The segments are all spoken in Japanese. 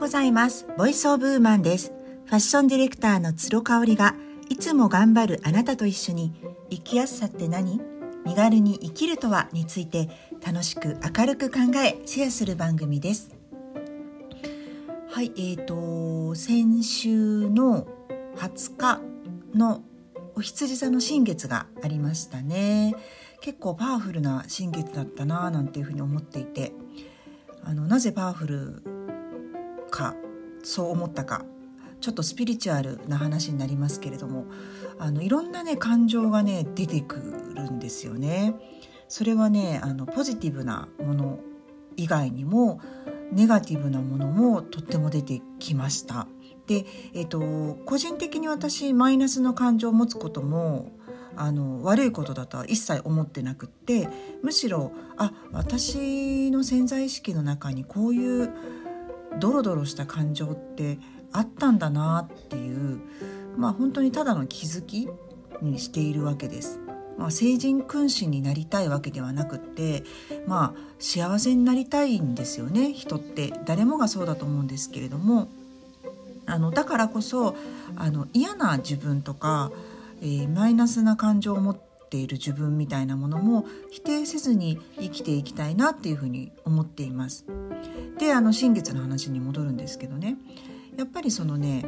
ございます。ボイスオブウーマンです。ファッションディレクターの鶴香織がいつも頑張るあなたと一緒に生きやすさって何？身軽に生きるとはについて楽しく明るく考えシェアする番組です。はい、えーと、先週の20日のお羊座の新月がありましたね。結構パワフルな新月だったなぁなんていうふうに思っていてあのなぜパワフルかそう思ったかちょっとスピリチュアルな話になりますけれどもあのいろんなね感情がね出てくるんですよね。それはねあのポジティブなもの以外にもネガティブなものもとっても出てきました。で、えっと、個人的に私マイナスの感情を持つこともあの悪いことだとは一切思ってなくってむしろあ私の潜在意識の中にこういうドロドロした感情ってあったんだなっていうまあ本当にただの気づきにしているわけです。まあ、成人君子になりたいわけではなくってまあ幸せになりたいんですよね人って誰もがそうだと思うんですけれどもあのだからこそあの嫌な自分とかえー、マイナスな感情を持ってている自分みたいなものも否定せずに生きていきたいなっていうふうに思っています。であの新月の話に戻るんですけどねやっぱりそのね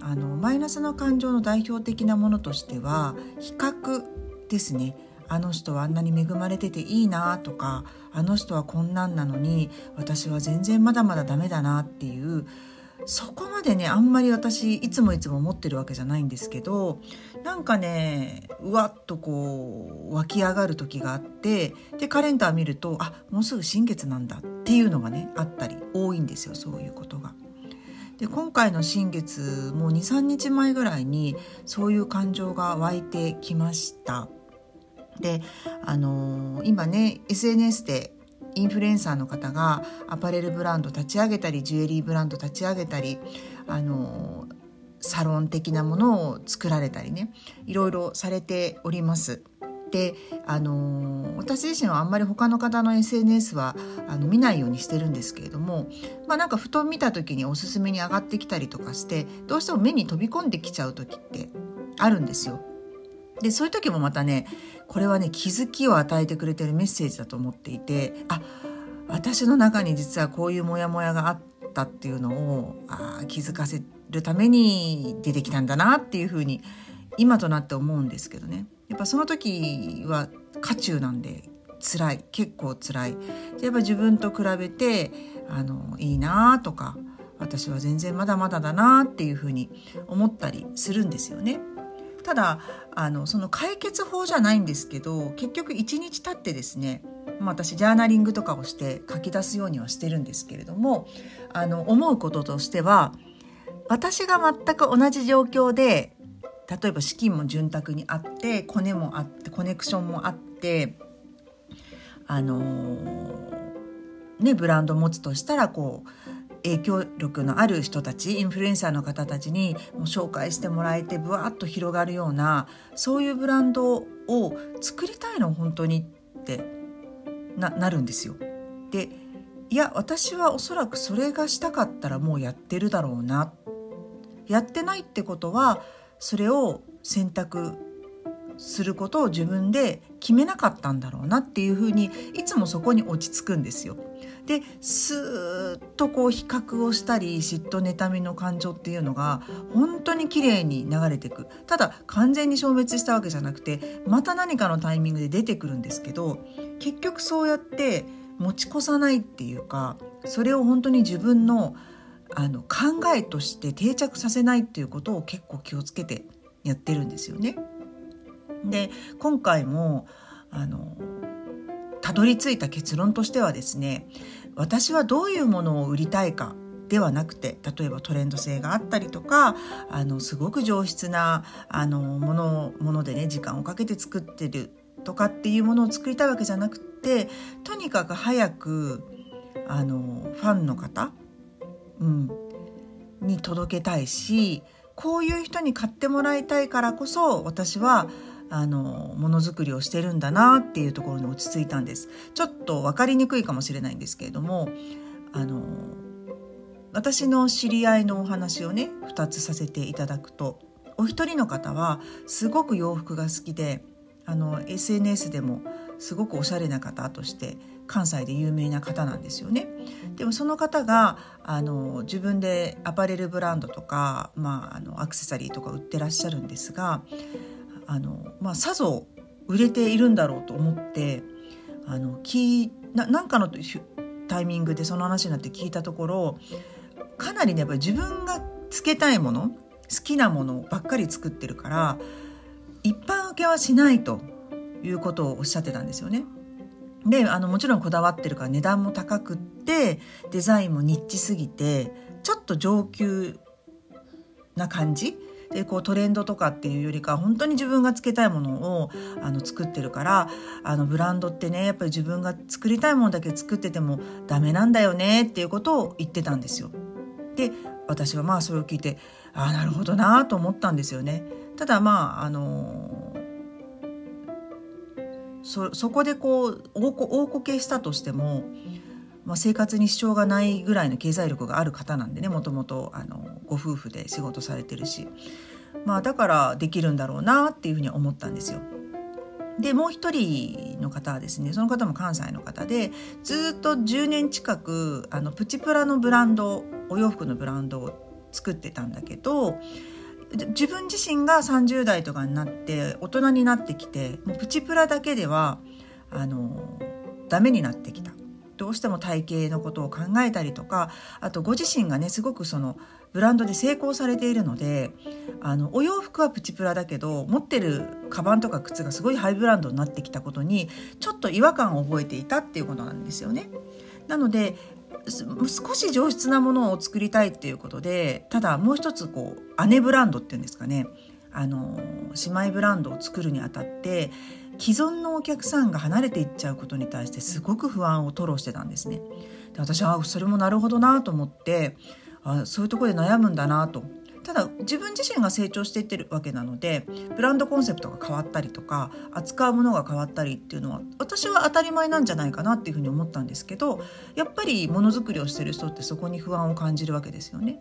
あのマイナスの感情の代表的なものとしては比較ですね。あの人はあんなに恵まれてていいなとかあの人はこんなんなのに私は全然まだまだダメだなっていうそこまでねあんまり私いつもいつも思ってるわけじゃないんですけどなんかねうわっとこう湧き上がる時があってでカレンダー見るとあもうすぐ新月なんだっていうのがねあったり多いんですよそういうことが。で今回の新月もう23日前ぐらいにそういう感情が湧いてきました。であのー、今ね SNS でインフルエンサーの方がアパレルブランド立ち上げたりジュエリーブランド立ち上げたりあのサロン的なものを作られたりねいろいろされております。であの私自身はあんまり他の方の SNS はあの見ないようにしてるんですけれども、まあ、なんかふと見た時におすすめに上がってきたりとかしてどうしても目に飛び込んできちゃう時ってあるんですよ。でそういう時もまたねこれはね気づきを与えてくれてるメッセージだと思っていてあ私の中に実はこういうモヤモヤがあったっていうのをあ気づかせるために出てきたんだなっていうふうに今となって思うんですけどねやっぱその時は渦中なんで辛い結構辛いやっぱ自分と比べてあのいいなとか私は全然まだまだだなっていうふうに思ったりするんですよね。ただあのその解決法じゃないんですけど結局1日経ってですね私ジャーナリングとかをして書き出すようにはしてるんですけれどもあの思うこととしては私が全く同じ状況で例えば資金も潤沢にあってコネもあってコネクションもあってあのねブランド持つとしたらこう影響力のある人たちインフルエンサーの方たちにもう紹介してもらえてぶわっと広がるようなそういうブランドを作りたいの本当にってななるんですよ。でいや私はおそらくそれがしたかったらもうやってるだろうなやってないってことはそれを選択することを自分で決めなかったんだろうなっていうふうにいつもそこに落ち着くんですよ。でスーッとこう比較をしたり嫉妬妬みの感情っていうのが本当に綺麗に流れていくただ完全に消滅したわけじゃなくてまた何かのタイミングで出てくるんですけど結局そうやって持ち越さないっていうかそれを本当に自分のあの考えとして定着させないっていうことを結構気をつけてやってるんですよね。で今回もあのたどり着いた結論としてはですね私はどういうものを売りたいかではなくて例えばトレンド性があったりとかあのすごく上質なあのものものでね時間をかけて作ってるとかっていうものを作りたいわけじゃなくてとにかく早くあのファンの方、うん、に届けたいしこういう人に買ってもらいたいからこそ私はあのものづくりをしてるんだなっていうところに落ち着いたんですちょっと分かりにくいかもしれないんですけれどもあの私の知り合いのお話をね2つさせていただくとお一人の方はすごく洋服が好きであの SNS でもすごくおしゃれな方として関西で有名な方なんですよね。でもその方があの自分でアパレルブランドとか、まあ、あのアクセサリーとか売ってらっしゃるんですがあの、まあ、さぞ売れているんだろうと思ってあの聞ななんかのタイミングでその話になって聞いたところかなりねやっぱり自分がつけたいもの好きなものばっかり作ってるから一般受けはしないということをおっしゃってたんですよね。であのもちろんこだわってるから値段も高くってデザインもニッチすぎてちょっと上級な感じでこうトレンドとかっていうよりか本当に自分がつけたいものをあの作ってるからあのブランドってねやっぱり自分が作りたいものだけ作っててもダメなんだよねっていうことを言ってたんですよ。で私はまあそれを聞いてああなるほどなと思ったんですよね。ただまああのそそこでこう大こ大こけしたとしても、まあ、生活に支障がないぐらいの経済力がある方なんでねもともとご夫婦で仕事されてるし、まあ、だからできるんだろうなっていうふうに思ったんですよ。でもう一人の方はですねその方も関西の方でずっと10年近くあのプチプラのブランドお洋服のブランドを作ってたんだけど自分自身が30代とかになって大人になってきてもうプチプラだけではあのダメになってきたどうしても体型のことを考えたりとかあとご自身がねすごくそのブランドで成功されているのであのお洋服はプチプラだけど持ってるカバンとか靴がすごいハイブランドになってきたことにちょっと違和感を覚えていたっていうことなんですよね。なので少し上質なものを作りたいっていうことでただもう一つこう姉ブランドっていうんですかねあの姉妹ブランドを作るにあたって既存のお客さんが離れていっちゃうことに対してすごく不安を吐露してたんですね。で私はそれもなるほどなと思ってあそういうとこで悩むんだなとただ自分自身が成長していってるわけなのでブランドコンセプトが変わったりとか扱うものが変わったりっていうのは私は当たり前なんじゃないかなっていうふうに思ったんですけどやっぱりものづくりをしてる人ってそこに不安を感じるわけですよね。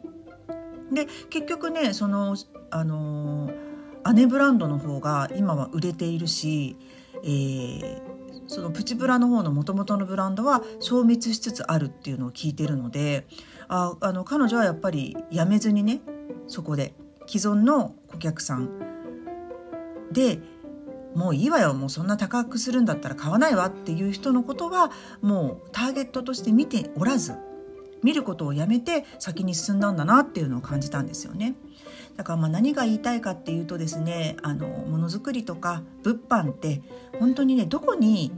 で結局ねそのあの姉ブランドの方が今は売れているし、えー、そのプチブラの方のもともとのブランドは消滅しつつあるっていうのを聞いてるのでああの彼女はやっぱりやめずにねそこで既存の顧客さんでもういいわよもうそんな高くするんだったら買わないわっていう人のことはもうターゲットとして見ておらず見ることをやめて先に進んだんだなっていうのを感じたんですよね。だからまあ何が言いたいかっていうとですねあのものづくりとか物販って本当にねどこに、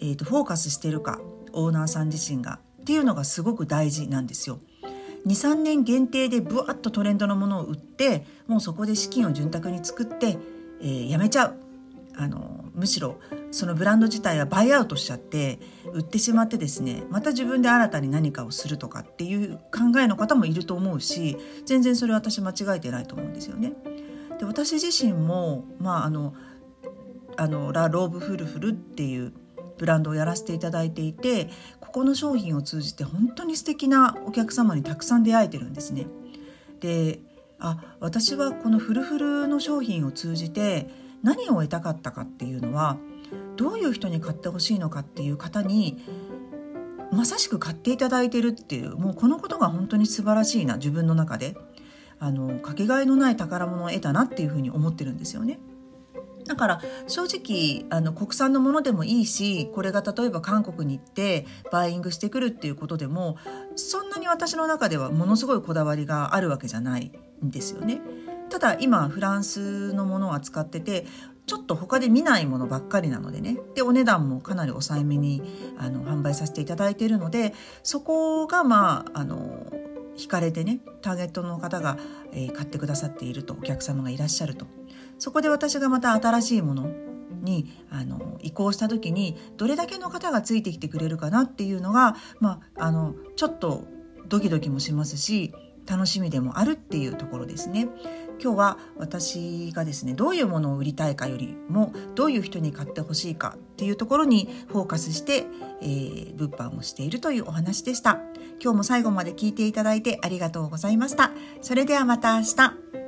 えーとフォーカスしてるかオーナーさん自身がっていうのがすごく大事なんですよ。23年限定でブワッとトレンドのものを売ってもうそこで資金を潤沢に作って、えー、やめちゃうあのむしろそのブランド自体はバイアウトしちゃって売ってしまってですねまた自分で新たに何かをするとかっていう考えの方もいると思うし全然それ私間違えてないと思うんですよね。で私自身も、まあ、あのあのラ・ローブ・フルフルっていうブランドをやらせていただいていてここの商品を通じて本当に素敵なお客様にたくさん出会えてるんですね。であ私はこのフルフルの商品を通じて何を得たかったかっていうのはどういう人に買ってほしいのかっていう方にまさしく買っていただいてるっていうもうこのことが本当に素晴らしいな自分の中であのかけがえのない宝物を得たなっていうふうに思ってるんですよね。だから正直あの国産のものでもいいしこれが例えば韓国に行ってバイイングしてくるっていうことでもそんなに私の中ではものすごいこだわりがあるわけじゃないんですよね。ただ今フランスのものを扱っててちょっと他で見ないものばっかりなのでねでお値段もかなり抑えめにあの販売させていただいているのでそこがまああの惹かれてねターゲットの方が、えー、買ってくださっているとお客様がいらっしゃるとそこで私がまた新しいものにあの移行した時にどれだけの方がついてきてくれるかなっていうのが、まあ、あのちょっとドキドキもしますし楽しみでもあるっていうところですね。今日は私がですねどういうものを売りたいかよりもどういう人に買ってほしいかっていうところにフォーカスして、えー、物販をしているというお話でした。今日も最後まで聞いていただいてありがとうございました。それではまた明日。